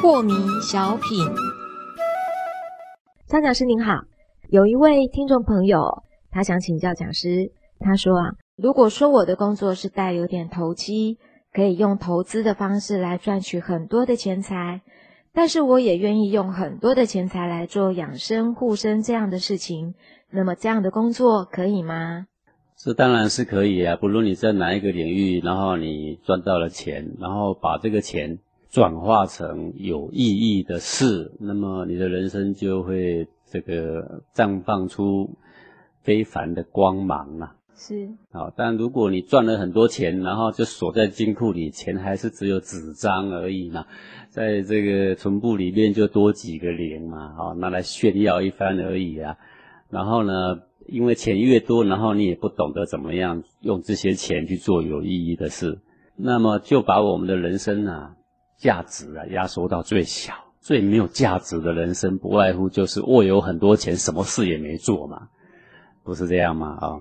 破迷小品，张讲师您好，有一位听众朋友，他想请教讲师，他说啊，如果说我的工作是带有点投机，可以用投资的方式来赚取很多的钱财，但是我也愿意用很多的钱财来做养生护身这样的事情，那么这样的工作可以吗？这当然是可以啊，不论你在哪一个领域，然后你赚到了钱，然后把这个钱。转化成有意义的事，那么你的人生就会这个绽放出非凡的光芒啊！是，好，但如果你赚了很多钱，然后就锁在金库里，钱还是只有纸张而已嘛，在这个存部里面就多几个零嘛，好，拿来炫耀一番而已啊。然后呢，因为钱越多，然后你也不懂得怎么样用这些钱去做有意义的事，那么就把我们的人生啊。价值啊，压缩到最小，最没有价值的人生，不外乎就是握有很多钱，什么事也没做嘛，不是这样吗？啊，